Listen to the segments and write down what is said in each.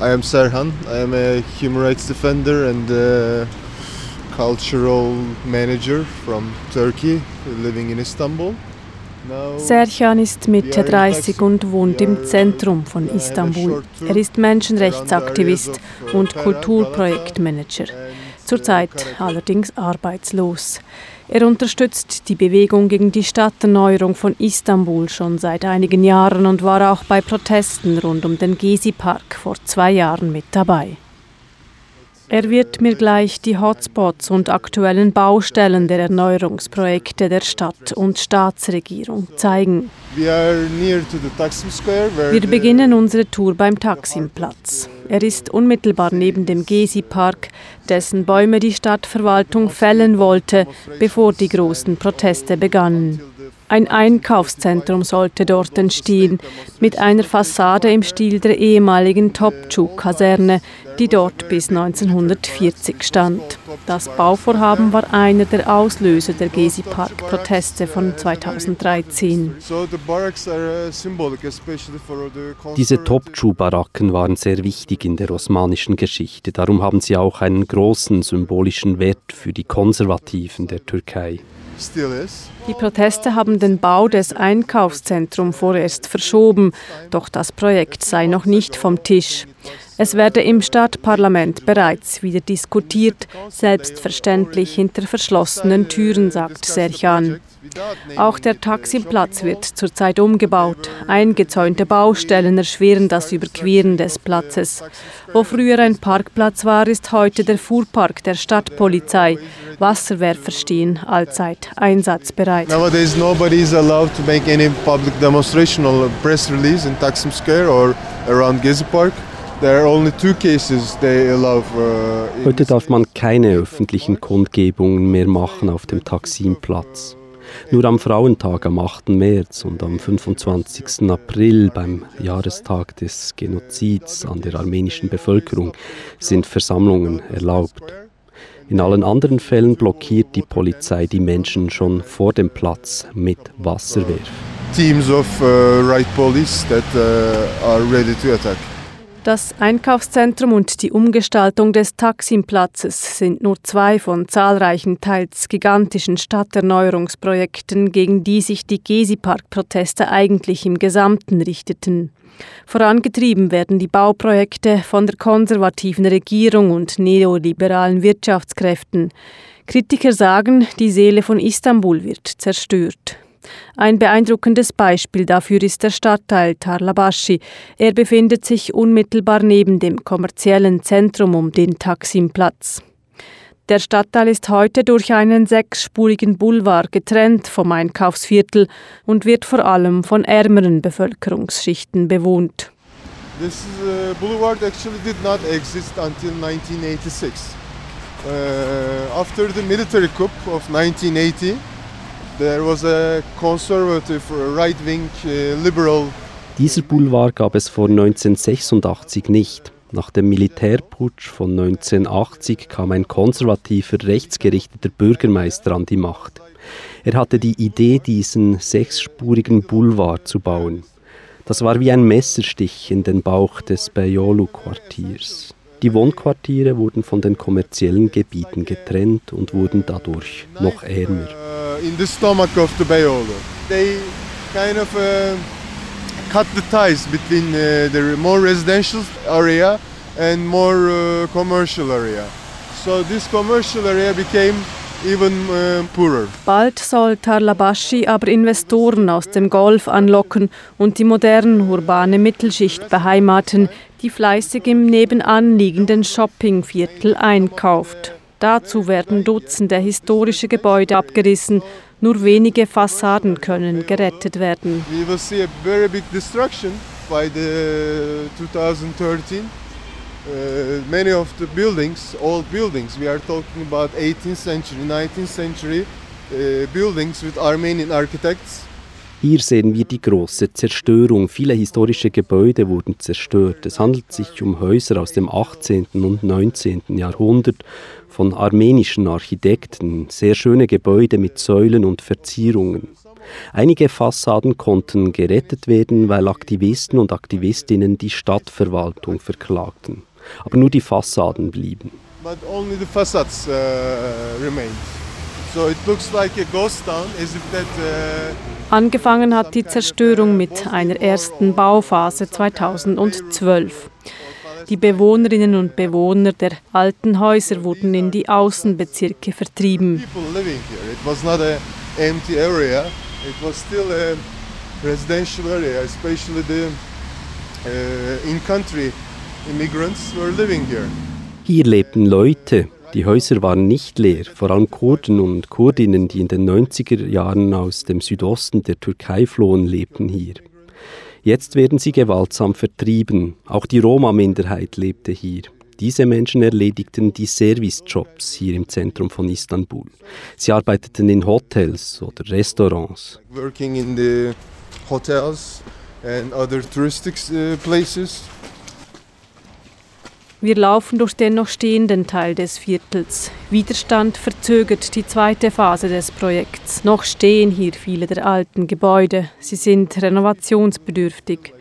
I am Serhan. I am a human rights defender and a cultural manager from Turkey, living in Istanbul. Serhan ist Mitte 30 und wohnt im Zentrum von Istanbul. Er ist Menschenrechtsaktivist und Kulturprojektmanager. Zurzeit allerdings arbeitslos. Er unterstützt die Bewegung gegen die Stadterneuerung von Istanbul schon seit einigen Jahren und war auch bei Protesten rund um den Gezi-Park vor zwei Jahren mit dabei. Er wird mir gleich die Hotspots und aktuellen Baustellen der Erneuerungsprojekte der Stadt und Staatsregierung zeigen. Wir beginnen unsere Tour beim Taksimplatz. Er ist unmittelbar neben dem Gezi-Park, dessen Bäume die Stadtverwaltung fällen wollte, bevor die großen Proteste begannen. Ein Einkaufszentrum sollte dort entstehen, mit einer Fassade im Stil der ehemaligen Topçu-Kaserne, die dort bis 1940 stand. Das Bauvorhaben war einer der Auslöser der Gezi Park-Proteste von 2013. Diese Topçu-Baracken waren sehr wichtig in der osmanischen Geschichte. Darum haben sie auch einen großen symbolischen Wert für die Konservativen der Türkei. Die Proteste haben den Bau des Einkaufszentrums vorerst verschoben, doch das Projekt sei noch nicht vom Tisch. Es werde im Stadtparlament bereits wieder diskutiert, selbstverständlich hinter verschlossenen Türen, sagt Serchan. Auch der Taxiplatz wird zurzeit umgebaut. Eingezäunte Baustellen erschweren das Überqueren des Platzes. Wo früher ein Parkplatz war, ist heute der Fuhrpark der Stadtpolizei. Wasserwerfer stehen allzeit einsatzbereit. Nowadays nobody is allowed to make any public demonstration or press release in Taksim Square or around Gezi Park. Uh, Heute darf man keine öffentlichen Kundgebungen mehr machen auf dem Taksimplatz. Nur am Frauentag am 8. März und am 25. April beim Jahrestag des Genozids an der armenischen Bevölkerung sind Versammlungen erlaubt. In allen anderen Fällen blockiert die Polizei die Menschen schon vor dem Platz mit Wasserwerf. Teams of uh, right police that uh, are ready to attack. Das Einkaufszentrum und die Umgestaltung des Taksimplatzes sind nur zwei von zahlreichen teils gigantischen Stadterneuerungsprojekten, gegen die sich die Gezi-Park-Proteste eigentlich im Gesamten richteten. Vorangetrieben werden die Bauprojekte von der konservativen Regierung und neoliberalen Wirtschaftskräften. Kritiker sagen, die Seele von Istanbul wird zerstört. Ein beeindruckendes Beispiel dafür ist der Stadtteil Tarlabashi. Er befindet sich unmittelbar neben dem kommerziellen Zentrum um den Taksimplatz. Der Stadtteil ist heute durch einen sechsspurigen Boulevard getrennt vom Einkaufsviertel und wird vor allem von ärmeren Bevölkerungsschichten bewohnt. This uh, boulevard actually did not exist until 1986. Uh, after the military coup of 1980, dieser Boulevard gab es vor 1986 nicht. Nach dem Militärputsch von 1980 kam ein konservativer, rechtsgerichteter Bürgermeister an die Macht. Er hatte die Idee, diesen sechsspurigen Boulevard zu bauen. Das war wie ein Messerstich in den Bauch des Beyoğlu-Quartiers. Die Wohnquartiere wurden von den kommerziellen Gebieten getrennt und wurden dadurch noch ärmer. In the stomach of the Beyoğlu. They kind of uh, cut the ties between uh, the more residential area and more uh, commercial area. So this commercial area became even uh, poorer. Bald soll Tarlabashi aber Investoren aus dem Golf anlocken und die moderne urbane Mittelschicht beheimaten, die fleißig im nebenan liegenden Shoppingviertel einkauft. Dazu werden Dutzende historische Gebäude abgerissen. Nur wenige Fassaden können gerettet werden. We will see a very big destruction by the 2013. Uh, many of the buildings, old buildings, we are talking about 18th century, 19th century uh, buildings with Armenian architects. Hier sehen wir die große Zerstörung. Viele historische Gebäude wurden zerstört. Es handelt sich um Häuser aus dem 18. und 19. Jahrhundert von armenischen Architekten, sehr schöne Gebäude mit Säulen und Verzierungen. Einige Fassaden konnten gerettet werden, weil Aktivisten und Aktivistinnen die Stadtverwaltung verklagten. Aber nur die Fassaden blieben. But only the facades uh, remained. So it looks like a ghost town, as if that uh, Angefangen hat die Zerstörung mit einer ersten Bauphase 2012. Die Bewohnerinnen und Bewohner der alten Häuser wurden in die Außenbezirke vertrieben. people living here. It was not a empty area. It was still a residential area, especially the uh, in-country immigrants were living here. Hier lebten Leute. Die Häuser waren nicht leer, vor allem Kurden und Kurdinnen, die in den 90er Jahren aus dem Südosten der Türkei flohen, lebten hier. Jetzt werden sie gewaltsam vertrieben. Auch die Roma-Minderheit lebte hier. Diese Menschen erledigten die Servicejobs hier im Zentrum von Istanbul. Sie arbeiteten in Hotels oder Restaurants. Working in the hotels and other touristic uh, places. Wir laufen durch den noch stehenden Teil des Viertels. Widerstand verzögert die zweite Phase des Projekts. Noch stehen hier viele der alten Gebäude. Sie sind renovationsbedürftig.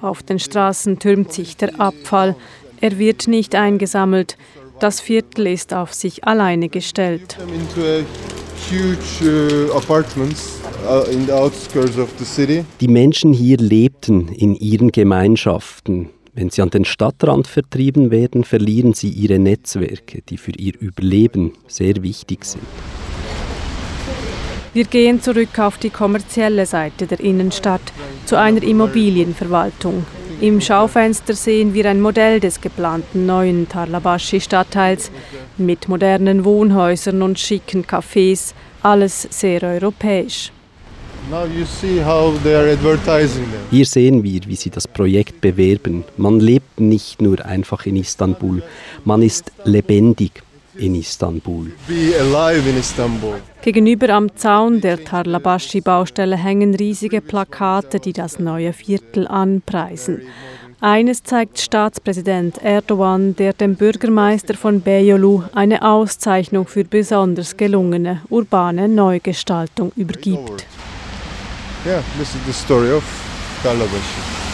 Auf den Straßen türmt sich der Abfall. Er wird nicht eingesammelt. Das Viertel ist auf sich alleine gestellt. Uh, uh, city. Die Menschen hier lebten in ihren Gemeinschaften. Wenn sie an den Stadtrand vertrieben werden, verlieren sie ihre Netzwerke, die für ihr Überleben sehr wichtig sind. Wir gehen zurück auf die kommerzielle Seite der Innenstadt zu einer Immobilienverwaltung. Im Schaufenster sehen wir ein Modell des geplanten neuen Tarlabashi-Stadtteils mit modernen Wohnhäusern und schicken Cafés, alles sehr europäisch. Hier sehen wir, wie sie das Projekt bewerben. Man lebt nicht nur einfach in Istanbul, man ist lebendig in Istanbul. Gegenüber am Zaun der Tarlabashi-Baustelle hängen riesige Plakate, die das neue Viertel anpreisen. Eines zeigt Staatspräsident Erdogan, der dem Bürgermeister von Beyoğlu eine Auszeichnung für besonders gelungene urbane Neugestaltung übergibt. Yeah, this is the story of Tarlabaşı.